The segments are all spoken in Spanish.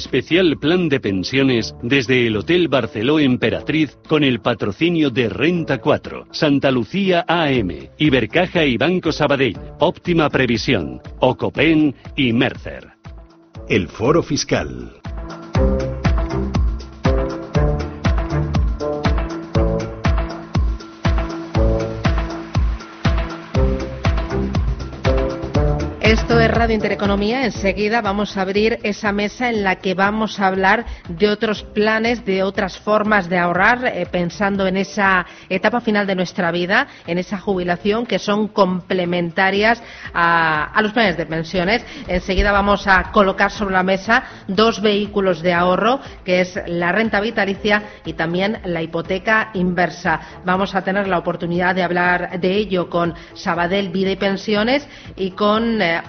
Especial plan de pensiones desde el Hotel Barceló Emperatriz con el patrocinio de Renta 4, Santa Lucía AM, Ibercaja y Banco Sabadell, Óptima Previsión, Ocopen y Mercer. El Foro Fiscal. Radio Intereconomía. Enseguida vamos a abrir esa mesa en la que vamos a hablar de otros planes, de otras formas de ahorrar, eh, pensando en esa etapa final de nuestra vida, en esa jubilación, que son complementarias a, los planes de pensiones. Enseguida vamos a colocar sobre la mesa dos vehículos de ahorro, que es la renta vitalicia y también la hipoteca inversa. Vamos a tener la oportunidad de hablar de ello con Sabadell Vida y Pensiones y con eh,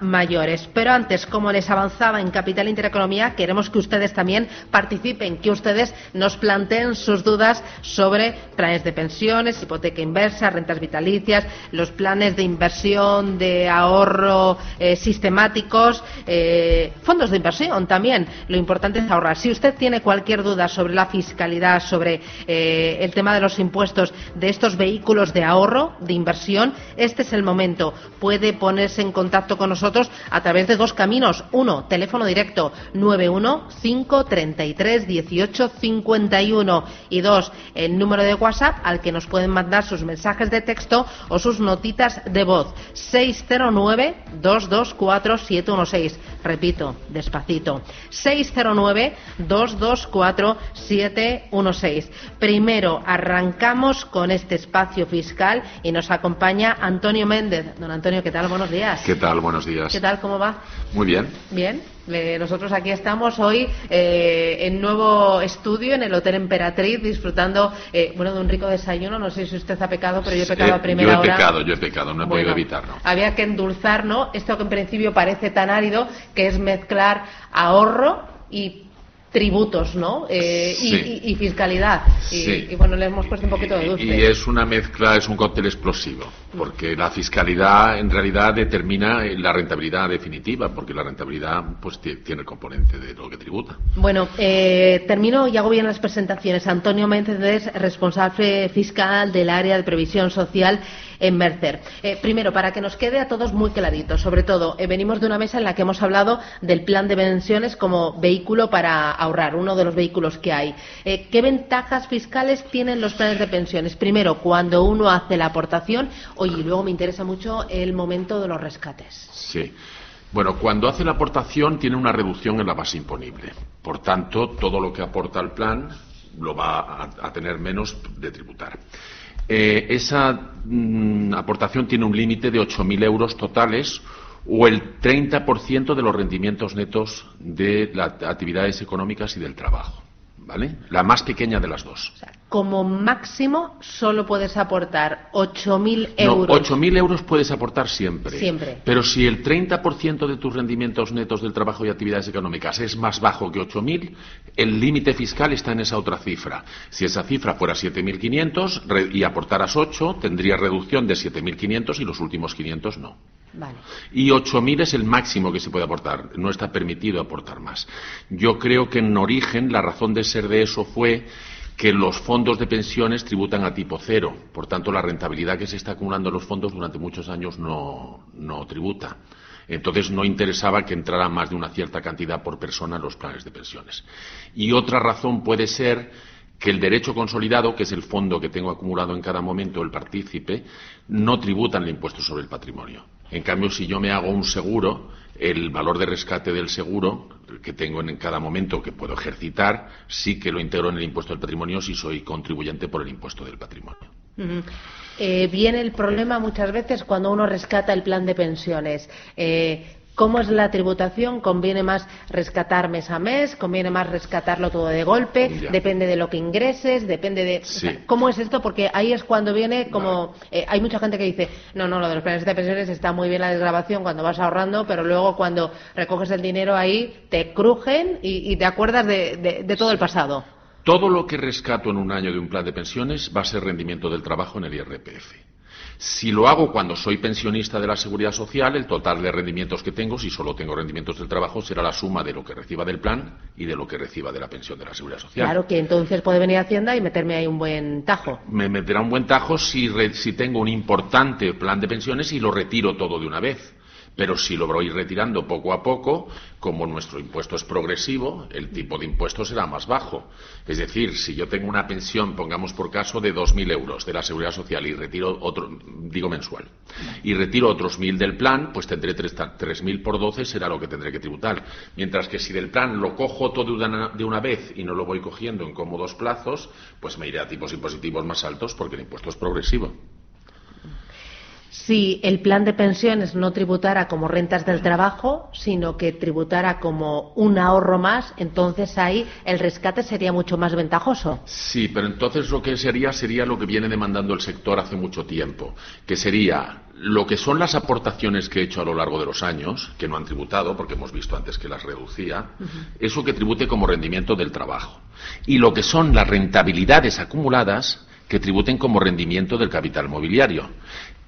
Mayores. Pero antes, como les avanzaba en Capital Intereconomía, queremos que ustedes también participen, que ustedes nos planteen sus dudas sobre planes de pensiones, hipoteca inversa, rentas vitalicias, los planes de inversión, de ahorro eh, sistemáticos, eh, fondos de inversión también. Lo importante es ahorrar. Si usted tiene cualquier duda sobre la fiscalidad, sobre eh, el tema de los impuestos de estos vehículos de ahorro, de inversión, este es el momento. Puede ponerse en contacto con nosotros a través de dos caminos. Uno, teléfono directo 915331851 y dos, el número de WhatsApp al que nos pueden mandar sus mensajes de texto o sus notitas de voz 609 224 716. Repito, despacito. 609 224 716. Primero arrancamos con este espacio fiscal y nos acompaña Antonio Méndez. Don Antonio, ¿qué tal? Buenos días. ¿Qué tal? Buenos días. ¿Qué tal? ¿Cómo va? Muy bien. Bien. Eh, nosotros aquí estamos hoy eh, en nuevo estudio en el Hotel Emperatriz disfrutando eh, bueno de un rico desayuno. No sé si usted ha pecado, pero yo he pecado Eh, a primera yo he hora. pecado, yo he pecado, no he podido evitarlo. Había que endulzar, ¿no? Esto que en principio parece tan árido, que es mezclar ahorro y tributos, ¿no? Eh, y- Sí. y, y fiscalidad. Y, Sí. y, bueno, le hemos puesto un poquito de dulce. Y es una mezcla, es un cóctel explosivo, porque la fiscalidad en realidad determina eh, la rentabilidad definitiva, porque la rentabilidad pues ti- tiene el componente de lo que tributa. Bueno, eh, termino y hago bien las presentaciones. Antonio Méndez es responsable fiscal del área de previsión social en Mercer. Eh, primero, para que nos quede a todos muy clarito, sobre todo, eh, venimos de una mesa en la que hemos hablado del plan de pensiones como vehículo para ahorrar, uno de los vehículos que hay. Eh, ¿Qué ventajas fiscales tienen los planes de pensiones? Primero, cuando uno hace la aportación, oye, y luego me interesa mucho el momento de los rescates. Sí. Bueno, cuando hace la aportación tiene una reducción en la base imponible. Por tanto, todo lo que aporta al plan lo va a, a tener menos de tributar. Eh, esa mm, aportación tiene un límite de 8.000 euros totales o el 30% de los rendimientos netos de las actividades económicas y del trabajo. ¿Vale? La más pequeña de las dos. Como máximo solo puedes aportar 8.000 No, euros. 8.000 euros puedes aportar siempre. Siempre. Pero si el 30% de tus rendimientos netos del trabajo y actividades económicas es más bajo que 8.000, el límite fiscal está en esa otra cifra. Si esa cifra fuera 7.500 re- y aportaras 8, tendrías reducción de 7.500 y los últimos 500 no. Vale. Y 8.000 es el máximo que se puede aportar. No está permitido aportar más. Yo creo que en origen la razón de ser de eso fue que los fondos de pensiones tributan a tipo cero. Por tanto, la rentabilidad que se está acumulando en los fondos durante muchos años no, no tributa. Entonces no interesaba que entrara más de una cierta cantidad por persona en los planes de pensiones. Y otra razón puede ser que el derecho consolidado, que es el fondo que tengo acumulado en cada momento el partícipe, no tributan el impuesto sobre el patrimonio. En cambio, si yo me hago un seguro, el valor de rescate del seguro que tengo en cada momento que puedo ejercitar, sí que lo integro en el impuesto del patrimonio si soy contribuyente por el impuesto del patrimonio. Eh, viene el problema muchas veces cuando uno rescata el plan de pensiones. Eh, ¿Cómo es la tributación? ¿Conviene más rescatar mes a mes? ¿Conviene más rescatarlo todo de golpe? ¿Depende de lo que ingreses? ¿Depende de...? ¿Cómo es esto? Porque ahí es cuando viene como... Eh, hay mucha gente que dice, no, no, lo de los planes de pensiones está muy bien la desgrabación cuando vas ahorrando, pero luego cuando recoges el dinero ahí te crujen y, te acuerdas de, todo el pasado. Todo lo que rescato en un año de un plan de pensiones va a ser rendimiento del trabajo en el IRPF. Si lo hago cuando soy pensionista de la Seguridad Social, el total de rendimientos que tengo, si solo tengo rendimientos del trabajo, será la suma de lo que reciba del plan y de lo que reciba de la pensión de la Seguridad Social. Claro que entonces puede venir Hacienda y meterme ahí un buen tajo. Me meterá un buen tajo si, si tengo un importante plan de pensiones y lo retiro todo de una vez. Pero si lo voy retirando poco a poco, como nuestro impuesto es progresivo, el tipo de impuesto será más bajo. Es decir, si yo tengo una pensión, pongamos por caso, de 2.000 euros de la Seguridad Social y retiro otro, digo mensual, y retiro otros 1.000 del plan, pues tendré 3.000 por 12, será lo que tendré que tributar. Mientras que si del plan lo cojo todo de una vez y no lo voy cogiendo en cómodos plazos, pues me iré a tipos impositivos más altos porque el impuesto es progresivo si el plan de pensiones no tributara como rentas del trabajo, sino que tributara como un ahorro más, entonces ahí el rescate sería mucho más ventajoso. Sí, pero entonces lo que sería sería lo que viene demandando el sector hace mucho tiempo, que sería lo que son las aportaciones que he hecho a lo largo de los años, que no han tributado, porque hemos visto antes que las reducía, eso que tribute como rendimiento del trabajo. Y lo que son las rentabilidades acumuladas, que tributen como rendimiento del capital mobiliario.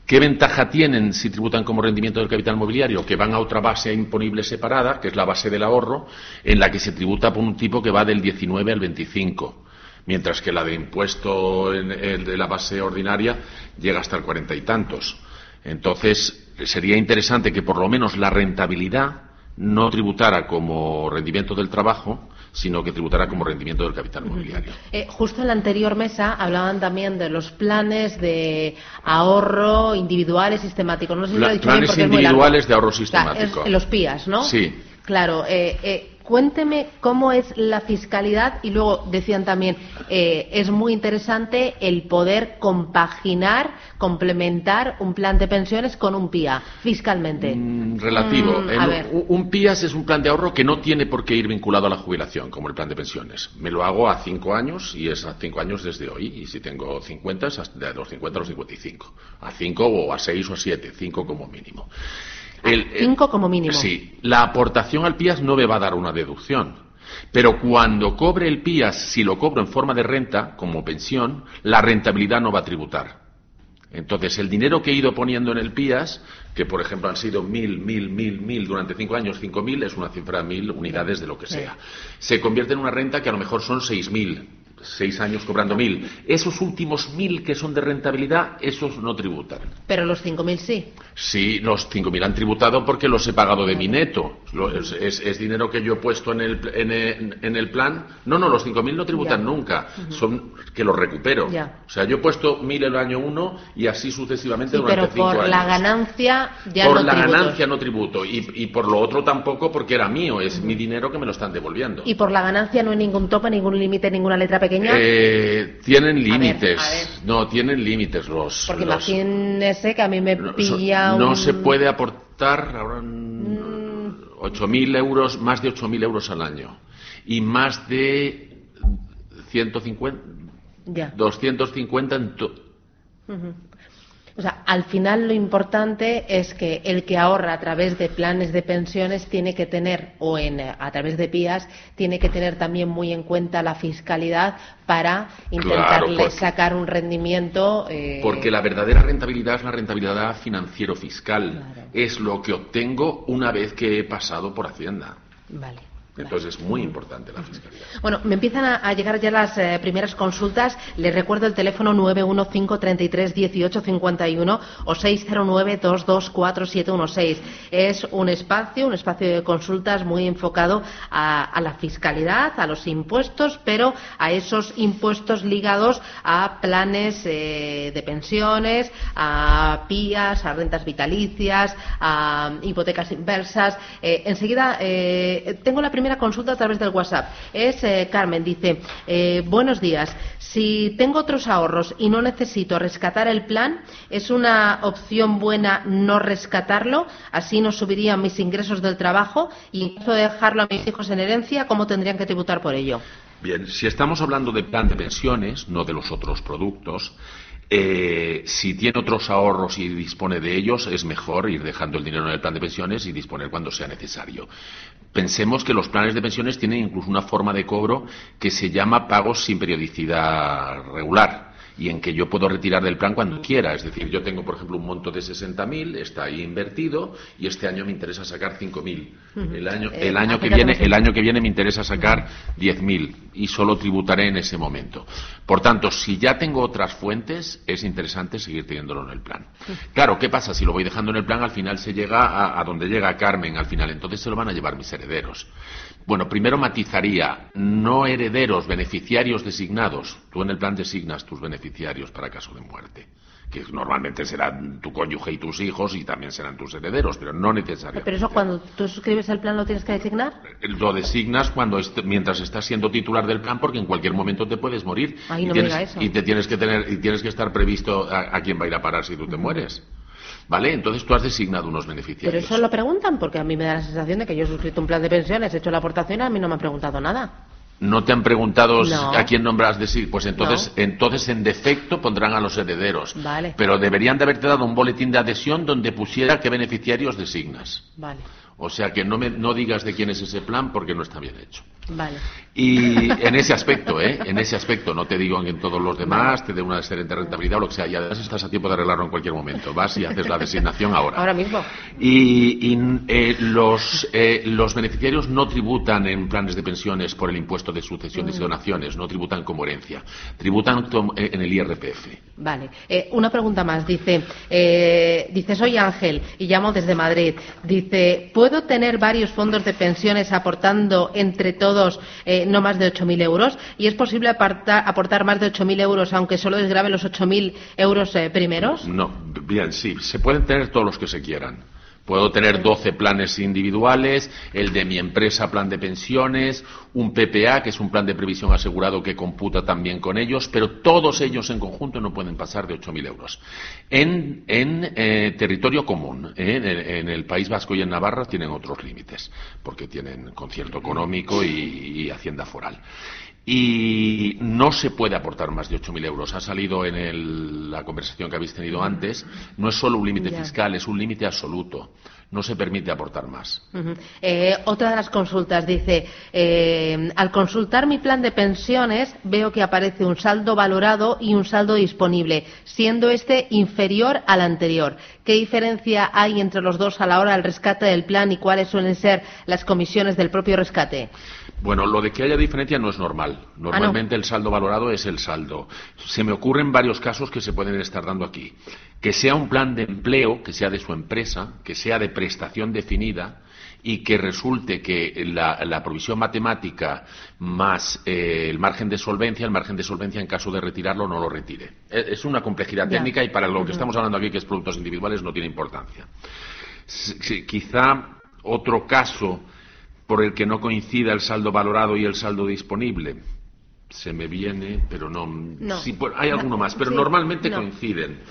¿Qué ventaja tienen si tributan como rendimiento del capital mobiliario? Que van a otra base imponible separada, que es la base del ahorro, en la que se tributa por un tipo que va del 19 al 25, mientras que la de impuesto de la base ordinaria llega hasta el cuarenta y tantos. Entonces, sería interesante que por lo menos la rentabilidad no tributara como rendimiento del trabajo, sino que tributara como rendimiento del capital mobiliario. Eh, justo en la anterior mesa hablaban también de los planes de ahorro individuales sistemáticos. No sé si lo he dicho planes individuales de ahorro sistemático. los PIAs, ¿no? Sí. Claro. Eh, eh, Cuénteme cómo es la fiscalidad y luego decían también, eh, es muy interesante el poder compaginar, complementar un plan de pensiones con un PIA fiscalmente. Mm, relativo. Mm, un PIAS es un plan de ahorro que no tiene por qué ir vinculado a la jubilación, como el plan de pensiones. Me lo hago a cinco años y es a cinco años desde hoy. Y si tengo 50, es de los 50 a los 55. A cinco o a seis o a siete, cinco como mínimo. El, cinco como mínimo. Sí, la aportación al PIAS no me va a dar una deducción. Pero cuando cobre el PIAS, si lo cobro en forma de renta, como pensión, la rentabilidad no va a tributar. Entonces, el dinero que he ido poniendo en el PIAS, que por ejemplo han sido mil, mil, mil, mil durante cinco años, cinco mil es una cifra mil unidades de lo que sea, se convierte en una renta que a lo mejor son seis mil seis años cobrando mil. Esos últimos mil que son de rentabilidad, esos no tributan. Pero los cinco mil sí. Sí, los cinco mil han tributado porque los he pagado de mi neto. Es, dinero que yo he puesto en el, en el, plan. No, no, los cinco mil no tributan nunca. Son que los recupero. O sea, yo he puesto mil el año uno y así sucesivamente durante cinco años. Pero por la ganancia ya por la ganancia no tributo. Y, y por lo otro tampoco porque era mío. Es mi dinero que me lo están devolviendo. Y por la ganancia no hay ningún tope, ningún límite, ninguna letra pequeña eh, tienen límites. No, tienen límites los. Porque imagínese que a mí me pilla. No, se puede aportar ahora. Mm. 8.000 euros, más de 8.000 euros al año. Y más de 150. Ya. 250 en. O sea, al final lo importante es que el que ahorra a través de planes de pensiones tiene que tener, o en, a través de PIAs, tiene que tener también muy en cuenta la fiscalidad para intentarle sacar un rendimiento. Eh, porque la verdadera rentabilidad es la rentabilidad financiero-fiscal. Es lo que obtengo una vez que he pasado por Hacienda. Vale. Entonces es muy importante la fiscalidad. Bueno, me empiezan a, llegar ya las eh, primeras consultas. Les recuerdo el teléfono 915331851 o 609224716. Es un espacio, un espacio de consultas muy enfocado a, la fiscalidad, a los impuestos, pero a esos impuestos ligados a planes eh, de pensiones, a PIAs, a rentas vitalicias, a hipotecas inversas. Eh, enseguida tengo la primera primera consulta a través del WhatsApp. Es eh, Carmen, dice, eh, buenos días. Si tengo otros ahorros y no necesito rescatar el plan, ¿es una opción buena no rescatarlo? Así no subirían mis ingresos del trabajo y en caso de dejarlo a mis hijos en herencia, ¿cómo tendrían que tributar por ello? Bien, si estamos hablando de plan de pensiones, no de los otros productos, eh, si tiene otros ahorros y dispone de ellos, es mejor ir dejando el dinero en el plan de pensiones y disponer cuando sea necesario. Pensemos que los planes de pensiones tienen incluso una forma de cobro que se llama pagos sin periodicidad regular y en que yo puedo retirar del plan cuando quiera. Es decir, yo tengo, por ejemplo, un monto de 60.000, está ahí invertido y este año me interesa sacar 5.000. El año, el, año que viene, el año que viene me interesa sacar 10.000 y solo tributaré en ese momento. Por tanto, si ya tengo otras fuentes, es interesante seguir teniéndolo en el plan. Claro, ¿qué pasa? Si lo voy dejando en el plan, al final se llega a, a donde llega Carmen, al final. Entonces se lo van a llevar mis herederos. Bueno, primero matizaría, no herederos, beneficiarios designados. Tú en el plan designas tus beneficiarios para caso de muerte, que normalmente serán tu cónyuge y tus hijos y también serán tus herederos, pero no necesariamente. Pero eso cuando tú suscribes el plan lo tienes que designar. Lo designas cuando mientras estás siendo titular del plan, porque en cualquier momento te puedes morir Ay, no y, tienes, me diga eso. y te tienes que tener y tienes que estar previsto a, a quién va a ir a parar si tú te mueres. ¿Vale? Entonces tú has designado unos beneficiarios. Pero eso lo preguntan porque a mí me da la sensación de que yo he suscrito un plan de pensiones, he hecho la aportación y a mí no me han preguntado nada. ¿No te han preguntado No. a quién nombras? Pues entonces, entonces en defecto pondrán a los herederos. Vale. Pero deberían de haberte dado un boletín de adhesión donde pusiera qué beneficiarios designas. Vale, O sea que no, me, no digas de quién es ese plan porque no está bien hecho. Vale. Y en ese aspecto, ¿eh? En ese aspecto, no te digo en todos los demás, te dé una excelente rentabilidad o lo que sea. Y además estás a tiempo de arreglarlo en cualquier momento. Vas y haces la designación ahora. Ahora mismo. Y, y, eh, los, eh, los beneficiarios no tributan en planes de pensiones por el impuesto de sucesiones y donaciones, no tributan como herencia, tributan eh, en el IRPF. Vale. Eh, una pregunta más. Dice, eh, dice, soy Ángel y llamo desde Madrid. Dice, ¿puedo tener varios fondos de pensiones aportando entre todos eh, no más de 8.000 euros? ¿Y es posible aportar más de 8.000 euros aunque solo desgrabe los 8.000 euros eh, primeros? No, bien, sí, se pueden tener todos los que se quieran. Puedo tener 12 planes individuales, el de mi empresa, plan de pensiones, un PPA, que es un plan de previsión asegurado que computa también con ellos, pero todos ellos en conjunto no pueden pasar de 8.000 euros. En, eh, territorio común, eh, en, el, en el País Vasco y en Navarra tienen otros límites, porque tienen concierto económico y, y hacienda foral. Y no se puede aportar más de 8.000 euros. Ha salido en el- la conversación que habéis tenido antes. No es solo un límite fiscal, es un límite absoluto. No se permite aportar más. Eh, otra de las consultas dice, eh, al consultar mi plan de pensiones veo que aparece un saldo valorado y un saldo disponible, siendo este inferior al anterior. ¿Qué diferencia hay entre los dos a la hora del rescate del plan y cuáles suelen ser las comisiones del propio rescate? Bueno, lo de que haya diferencia no es normal. Normalmente el saldo valorado es el saldo. Se me ocurren varios casos que se pueden estar dando aquí. Que sea un plan de empleo, que sea de su empresa, que sea de prestación definida y que resulte que la, la provisión matemática más eh, el margen de solvencia, el margen de solvencia en caso de retirarlo no lo retire. Es es una complejidad Ya. técnica y para lo que estamos hablando aquí, que es productos individuales, no tiene importancia. Quizá otro caso por el que no coincida el saldo valorado y el saldo disponible. Se me viene, pero no. No. Sí, pues, hay No, alguno más, pero sí, normalmente no. coinciden.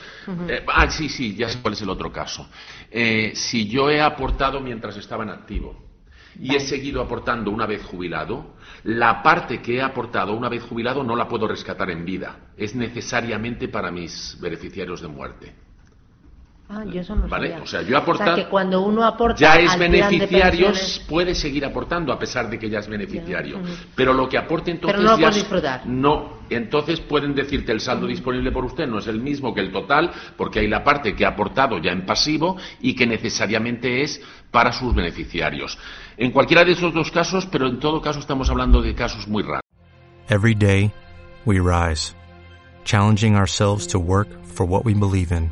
Eh, ah, sí, sí, ya sé cuál es el otro caso. Eh, si yo he aportado mientras estaba en activo y he seguido aportando una vez jubilado, la parte que he aportado una vez jubilado no la puedo rescatar en vida. Es necesariamente para mis beneficiarios de muerte. Ah, yo eso no Vale, sabía. o sea, yo aportar- O sea, que cuando uno aporta ya es al pensiones- puede seguir aportando a pesar de que ya es beneficiario. Ya. Pero lo que aporte entonces Pero no lo ya disfrutar. No, entonces pueden decirte el saldo disponible por usted no es el mismo que el total, porque hay la parte que ha aportado ya en pasivo y que necesariamente es para sus beneficiarios. En cualquiera de esos dos casos, pero en todo caso estamos hablando de casos muy raros. Every day, we rise, challenging ourselves to work for what we believe in.